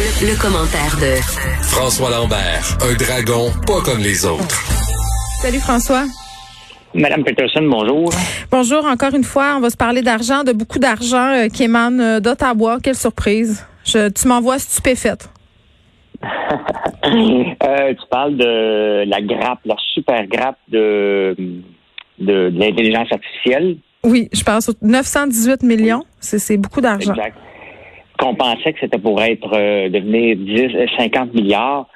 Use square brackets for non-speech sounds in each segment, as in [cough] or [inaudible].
Le, commentaire de François Lambert, un dragon pas comme les autres. Salut François. Madame Peterson, bonjour. Bonjour encore une fois. On va se parler d'argent, de beaucoup d'argent euh, qui émane euh, d'Ottawa. Quelle surprise. Je, tu m'envoies stupéfaite. [laughs] euh, tu parles de la grappe, la super grappe de, de, de l'intelligence artificielle. Oui, je pense 918 millions. C'est beaucoup d'argent. Exact. Qu'on pensait que c'était pour être euh, devenir 10, 50 euh, milliards.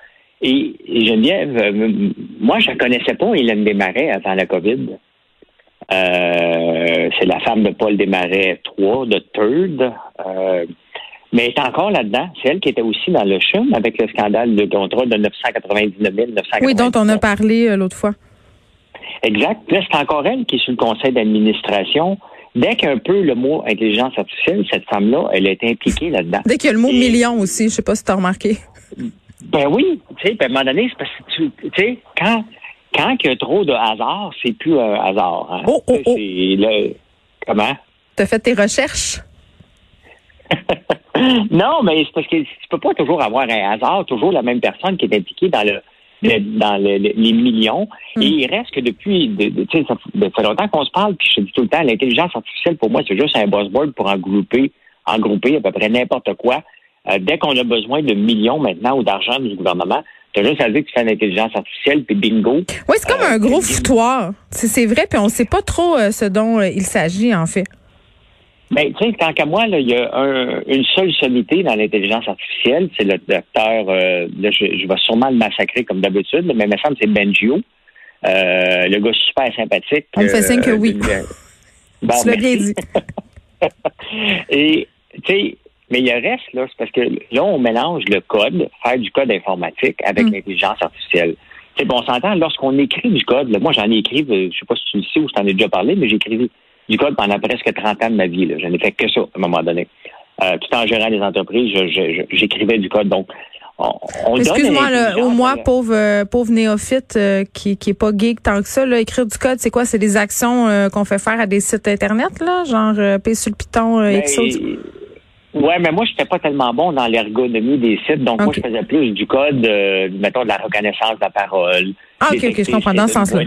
Et, Geneviève, euh, moi, je ne connaissais pas Hélène Desmarais avant la COVID. Euh, c'est la femme de Paul Desmarais III, de Third. mais elle est encore là-dedans. C'est elle qui était aussi dans le chum avec le scandale de contrat de 999 000, Oui, dont on a parlé l'autre fois. Exact. Là, c'est encore elle qui est sur le conseil d'administration. Dès qu'un peu le mot intelligence artificielle, cette femme-là, elle est impliquée là-dedans. Dès qu'il y a le mot million aussi, je sais pas si tu as remarqué. Ben oui, tu sais, à un moment donné, c'est parce que tu sais, quand quand il y a trop de hasard, c'est plus un hasard. Hein. Oh, oh, oh. comment? Tu as fait tes recherches? [laughs] non, mais c'est parce que tu peux pas toujours avoir un hasard, toujours la même personne qui est impliquée dans le dans les millions. Hmm. Et il reste que depuis, de, ça, fait longtemps qu'on se parle, puis je dis tout le temps, l'intelligence artificielle, pour moi, c'est juste un buzzword pour engrouper, engrouper à peu près n'importe quoi. Euh, dès qu'on a besoin de millions maintenant ou d'argent du gouvernement, tu as juste à dire que tu fais l'intelligence artificielle, puis bingo. Oui, c'est comme euh, un gros foutoir. C'est vrai, puis on ne sait pas trop euh, ce dont il s'agit, en fait. Ben, tu sais, tant qu'à moi, il y a une seule sommité dans l'intelligence artificielle, c'est le docteur, euh, je, vais sûrement le massacrer comme d'habitude, mais il me semble que c'est Benjio. Euh, le gars super sympathique. On me fait signe que euh, oui. bon, [laughs] tu l'as bien dit. [laughs] Et, tu sais, mais il reste, là, c'est parce que là, on mélange le code, faire du code informatique avec mm. l'intelligence artificielle. C'est bon, on s'entend, lorsqu'on écrit du code, là, moi j'en ai écrit, je sais pas si tu le sais ou si tu en as déjà parlé, mais j'ai du code pendant presque 30 ans de ma vie. Je n'ai fait que ça à un moment donné. Euh, tout en gérant les entreprises, j'écrivais du code. Donc, on, Excuse-moi, au moins, pauvre, euh, pauvre néophyte euh, qui, qui est pas geek tant que ça, là, écrire du code, c'est quoi? C'est des actions qu'on fait faire à des sites Internet, là? Genre P sur le Python, ben, Ouais, mais moi, je n'étais pas tellement bon dans l'ergonomie des sites. Donc, moi, je faisais plus du code, euh, mettons, de la reconnaissance de la parole. Ah, OK, OK, je comprends dans ce sens-là.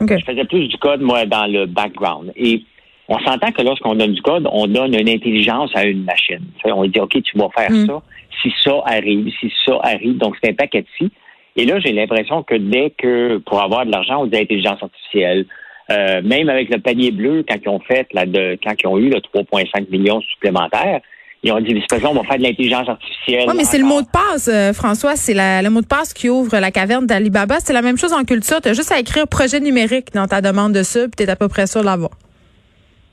Je faisais plus du code, moi, dans le background. Et on s'entend que lorsqu'on donne du code, on donne une intelligence à une machine. on dit, OK, tu vas faire mm. ça si ça arrive, si ça arrive. Donc, c'est un paquet de si. Et là, j'ai l'impression que dès que, pour avoir de l'argent, on dit intelligence artificielle, euh, même avec le panier bleu, quand ils ont fait, là, de, quand ils ont eu le 3,5 millions supplémentaires, ils ont dit, on va faire de l'intelligence artificielle. Oui, mais c'est le mot de passe, euh, François. C'est le mot de passe qui ouvre la caverne d'Alibaba. C'est la même chose en culture. Tu as juste à écrire projet numérique dans ta demande de ça, puis tu es à peu près sûr de l'avoir.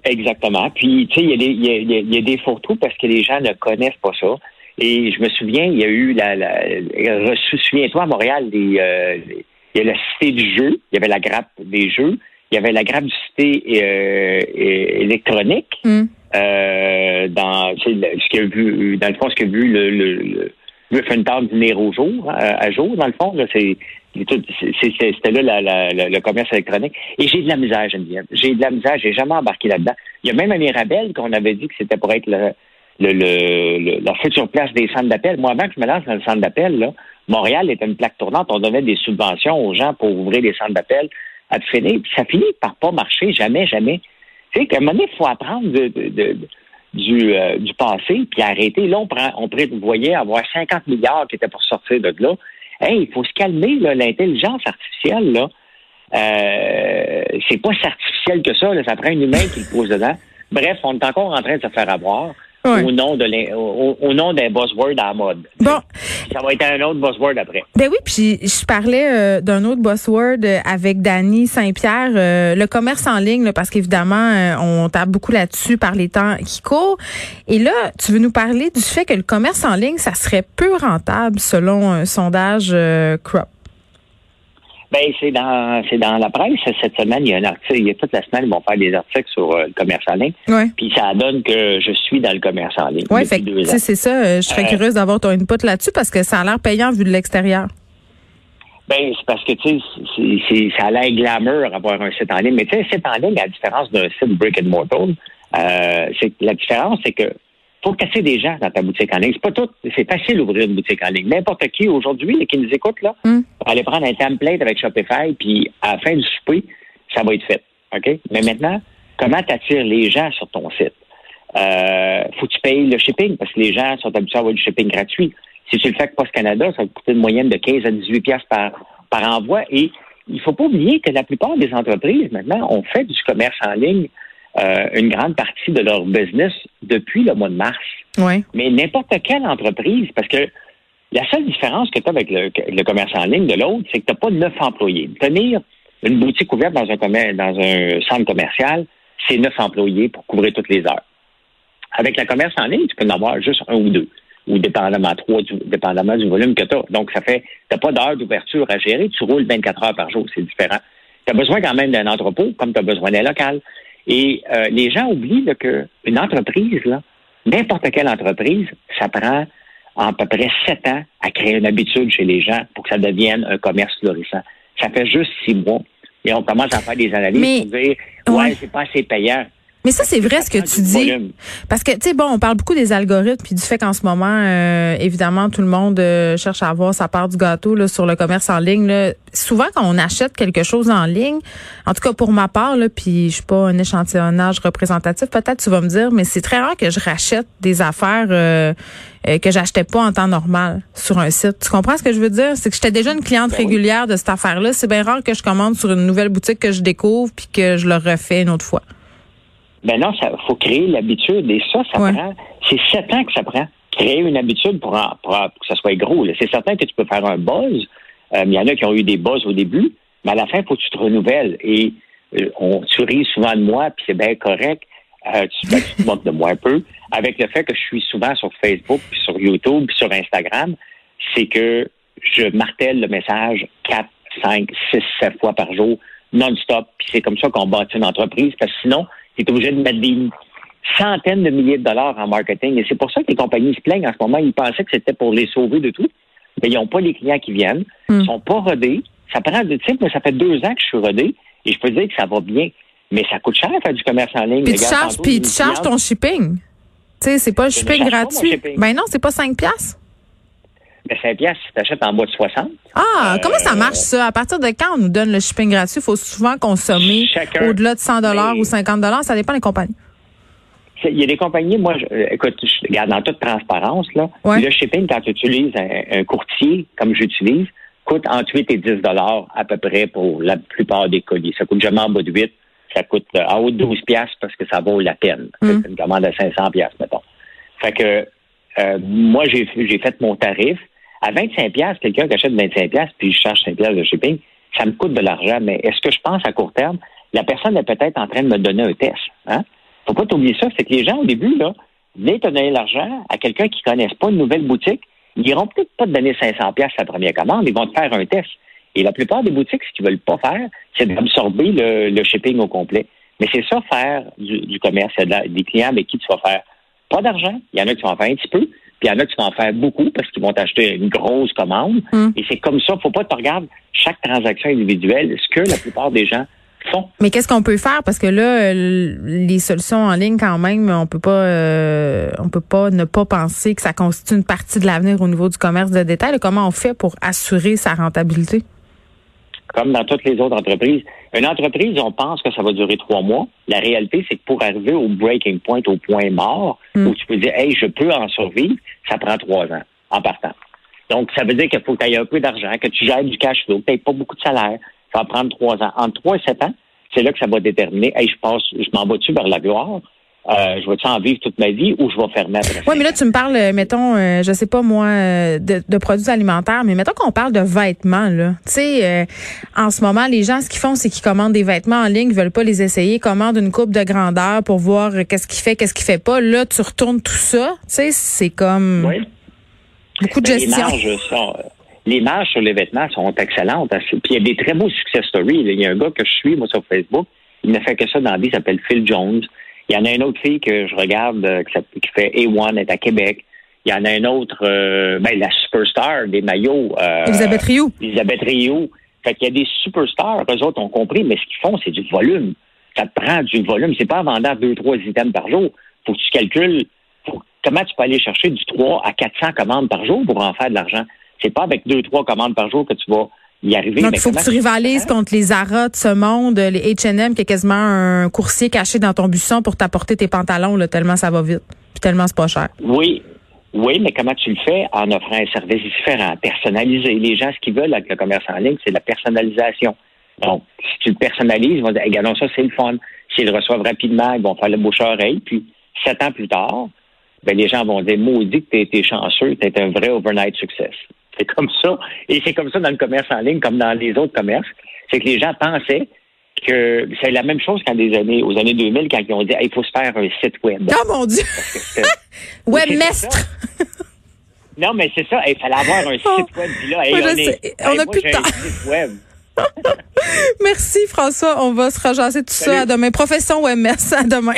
Exactement. Puis, tu sais, il y, y, a des faux trous parce que les gens ne connaissent pas ça. Et je me souviens, il y a eu la... la Souviens-toi, à Montréal, euh, il y a la cité du jeu, il y avait la grappe des jeux, il y avait la gratuité euh, électronique. Mm. Euh, dans ce a vu, dans le fond, ce qu'a vu le, le, le venir au jour, à, jour, dans le fond, là, c'est c'était là le commerce électronique. Et j'ai de la misère, Geneviève. J'ai de la misère, j'ai jamais embarqué là-dedans. Il y a même un Mirabel qu'on avait dit que c'était pour être le, le, le, la future place des centres d'appel. Moi, avant que je me lance dans le centre d'appel, là, Montréal était une plaque tournante. On donnait des subventions aux gens pour ouvrir des centres d'appel à finir. Puis ça finit par pas marcher, jamais, jamais. Tu sais, qu'à un moment donné, il faut apprendre du, euh, du passé, puis arrêter. Là, on, prend, on prévoyait avoir 50 milliards qui étaient pour sortir de là. Hey, il faut se calmer, là, l'intelligence artificielle, là. Euh, c'est pas si artificiel que ça, là, ça prend un humain qui le pose dedans. Bref, on est encore en train de se faire avoir au nom de au, nom d'un buzzword à la mode. Bon. Ça va être un autre buzzword après. Ben oui, puis je parlais euh, d'un autre buzzword euh, avec Dany Saint-Pierre, euh, le commerce en ligne, parce qu'évidemment, on tape beaucoup là-dessus par les temps qui courent. Et là, tu veux nous parler du fait que le commerce en ligne, ça serait peu rentable selon un sondage Crop. Ben, c'est dans c'est dans la presse cette semaine. Il y a un article. Il y a toute la semaine, ils vont faire des articles sur euh, le commerce en ligne. Ouais. Puis ça donne que je suis dans le commerce en ligne. Oui, c'est ça. Euh, je serais euh, curieuse d'avoir ton input là-dessus parce que ça a l'air payant vu de l'extérieur. Ben, c'est parce que tu sais, ça a l'air glamour avoir un site en ligne. Mais tu sais, un site en ligne, à la différence d'un site brick and mortar, euh, c'est la différence, c'est que faut tu des gens dans ta boutique en ligne. C'est pas tout. C'est facile d'ouvrir une boutique en ligne. N'importe qui aujourd'hui qui nous écoute, là, Mm. va aller prendre un template avec Shopify, puis à la fin du souper, ça va être fait. OK? Mais maintenant, comment tu attires les gens sur ton site? Euh, faut que tu payes le shipping parce que les gens sont habitués à avoir du shipping gratuit. Si tu le fais avec Post Canada, ça va te coûter une moyenne de 15 à 18 piastres par, par envoi. Et il faut pas oublier que la plupart des entreprises, maintenant, ont fait du commerce en ligne euh, une grande partie de leur business depuis le mois de mars. Oui. Mais n'importe quelle entreprise, parce que la seule différence que tu as avec le, le commerce en ligne de l'autre, c'est que tu n'as pas neuf employés. Tenir une boutique ouverte dans un, commer- dans un centre commercial, c'est neuf employés pour couvrir toutes les heures. Avec le commerce en ligne, tu peux en avoir juste un ou deux, ou dépendamment trois, du, dépendamment du volume que tu as. Donc, ça fait, tu n'as pas d'heure d'ouverture à gérer, tu roules 24 heures par jour, c'est différent. Tu as besoin quand même d'un entrepôt, comme tu as besoin d'un local. Et euh, les gens oublient là, qu'une entreprise, là, n'importe quelle entreprise, ça prend à peu près sept ans à créer une habitude chez les gens pour que ça devienne un commerce florissant. Ça fait juste six mois. Et on commence à faire des analyses Mais- pour dire Ouais, Ouais. c'est pas assez payant. Mais ça, c'est vrai ce que prend tu dis. Parce que, tu sais, bon, on parle beaucoup des algorithmes puis du fait qu'en ce moment, euh, évidemment, tout le monde euh, cherche à avoir sa part du gâteau là, sur le commerce en ligne. Là. Souvent, quand on achète quelque chose en ligne, en tout cas pour ma part, là, puis je suis pas un échantillonnage représentatif, peut-être tu vas me dire, mais c'est très rare que je rachète des affaires euh, euh, que j'achetais pas en temps normal sur un site. Tu comprends ce que je veux dire? C'est que j'étais déjà une cliente Ben oui. régulière de cette affaire-là. C'est bien rare que je commande sur une nouvelle boutique que je découvre puis que je le refais une autre fois. Ben non, ça faut créer l'habitude. Et ça, ça Ouais. prend. C'est sept ans que ça prend. Créer une habitude pour, en- pour, pour que ça soit gros. C'est certain que tu peux faire un buzz. Euh, Il y en a qui ont eu des buzz au début, mais à la fin, il faut que tu te renouvelles. Et euh, on, tu ris souvent de moi, puis c'est bien correct. Euh, tu, ben, tu te moques de moi un peu. Avec le fait que je suis souvent sur Facebook, puis sur YouTube, puis sur Instagram, c'est que je martèle le message 4, 5, 6, 7 fois par jour, non-stop. Puis c'est comme ça qu'on bâtit une entreprise, parce que sinon, tu es obligé de mettre des centaines de milliers de dollars en marketing. Et c'est pour ça que les compagnies se plaignent en ce moment. Ils pensaient que c'était pour les sauver de tout. Mais ils n'ont pas les clients qui viennent. Hmm. Ils sont pas rodés. Ça prend du type, mais ça fait deux ans que je suis rodé. Et je peux dire que ça va bien. Mais ça coûte cher faire du commerce en ligne. Puis tu charges, puis tu charges ton shipping. Tu sais, c'est pas le ne shipping charge pas gratuit. shipping. Ben non, c'est pas 5 piastres. Mais 5 piastres, si tu achètes en bas de 60. Ah, Euh, comment ça marche ça? À partir de quand on nous donne le shipping gratuit? Il faut souvent consommer au-delà de 100 dollars ou 50 dollars? Ça dépend des compagnies. Il y a des compagnies, moi, je, euh, écoute, je regarde dans toute transparence, là, Ouais. le shipping, quand tu utilises un, un courtier, comme j'utilise, coûte entre 8 et 10 dollars à peu près pour la plupart des colis. Ça coûte jamais en bas de 8. Ça coûte euh, en haut de 12 piastres parce que ça vaut la peine. Mm. C'est une commande à 500 piastres, mettons. Fait que, euh, moi, j'ai j'ai fait mon tarif. À 25 piastres, quelqu'un qui achète 25 piastres puis je charge 5 piastres de shipping, ça me coûte de l'argent. Mais est-ce que je pense à court terme, la personne est peut-être en train de me donner un test, hein? faut pas t'oublier ça, c'est que les gens, au début, là, venez te donner l'argent à quelqu'un qui ne connaisse pas une nouvelle boutique, ils iront peut-être pas te donner 500 pièces la première commande, ils vont te faire un test. Et la plupart des boutiques, ce qu'ils veulent pas faire, c'est d'absorber le, shipping au complet. Mais c'est ça, faire du, commerce. Des clients avec qui tu vas faire pas d'argent. Il y en a qui vont faire un petit peu, puis il y en a qui vont en faire beaucoup parce qu'ils vont t'acheter une grosse commande. Mm. Et c'est comme ça, faut pas te regarder chaque transaction individuelle, ce que la plupart des gens font. Mais qu'est-ce qu'on peut faire? Parce que là, euh, les solutions en ligne, quand même, on peut pas euh, on peut pas ne pas penser que ça constitue une partie de l'avenir au niveau du commerce de détail. Comment on fait pour assurer sa rentabilité? Comme dans toutes les autres entreprises. Une entreprise, on pense que ça va durer trois mois. La réalité, c'est que pour arriver au breaking point, au point mort, Mm. où tu peux dire, hey, je peux en survivre, ça prend trois ans en partant. Donc, ça veut dire qu'il faut que tu aies un peu d'argent, que tu gères du cash flow, que tu n'aies pas beaucoup de salaire. Ça va prendre trois ans. Entre trois et sept ans, c'est là que ça va déterminer, hey, je passe, je m'en vais-tu vers la gloire? Euh, je vais-tu en vivre toute ma vie ou je vais faire mettre? Oui, mais là, tu me parles, euh, mettons, euh, je sais pas moi, euh, de, de produits alimentaires, mais mettons qu'on parle de vêtements, là. Tu sais, euh, en ce moment, les gens, ce qu'ils font, c'est qu'ils commandent des vêtements en ligne, ils veulent pas les essayer, ils commandent une coupe de grandeur pour voir qu'est-ce qu'il fait, qu'est-ce qu'il fait pas. Là, tu retournes tout ça. Tu sais, c'est comme Oui. beaucoup de Ben, gestion. Les marges, sont, les marges sur les vêtements sont excellentes. Puis il y a des très beaux success stories. Il y a un gars que je suis, moi, sur Facebook. Il ne fait que ça dans la vie. Il s'appelle Phil Jones. Il y en a une autre fille que je regarde euh, qui, fait A1, elle est à Québec. Il y en a un autre, euh, ben, la superstar des maillots. euh, Elisabeth Rioux. Elisabeth Rio. Fait qu'il y a des superstars, eux autres ont compris, mais ce qu'ils font, c'est du volume. Ça te prend du volume. C'est pas en vendant deux, trois items par jour. Faut que tu calcules. Faut, comment tu peux aller chercher du 3 à 400 commandes par jour pour en faire de l'argent? C'est pas avec deux, trois commandes par jour que tu vas y arriver. Donc, il faut que tu rivalises contre les Zara de ce monde, les H&M, qui est quasiment un coursier caché dans ton buisson pour t'apporter tes pantalons, là, tellement ça va vite, puis tellement c'est pas cher. Oui, oui, mais comment tu le fais en offrant un service différent, personnalisé? Les gens, ce qu'ils veulent avec le commerce en ligne, c'est la personnalisation. Donc, si tu le personnalises, ils vont dire, regardons ça, c'est le fun. S'ils le reçoivent rapidement, ils vont faire le bouche-oreille. Puis, sept ans plus tard, ben, les gens vont dire, maudit que tu été chanceux, tu es un vrai overnight success. C'est comme ça. Et c'est comme ça dans le commerce en ligne, comme dans les autres commerces. C'est que les gens pensaient que c'est la même chose qu'en des années, aux années 2000, quand ils ont dit, il faut se faire un site web. Oh mon Dieu! [laughs] Webmestre! non, mais c'est ça. Il fallait avoir un oh. site web. Puis là, on, on a plus de temps. [laughs] Merci François. On va se rajasser tout ça à demain. Profession webmestre, à demain.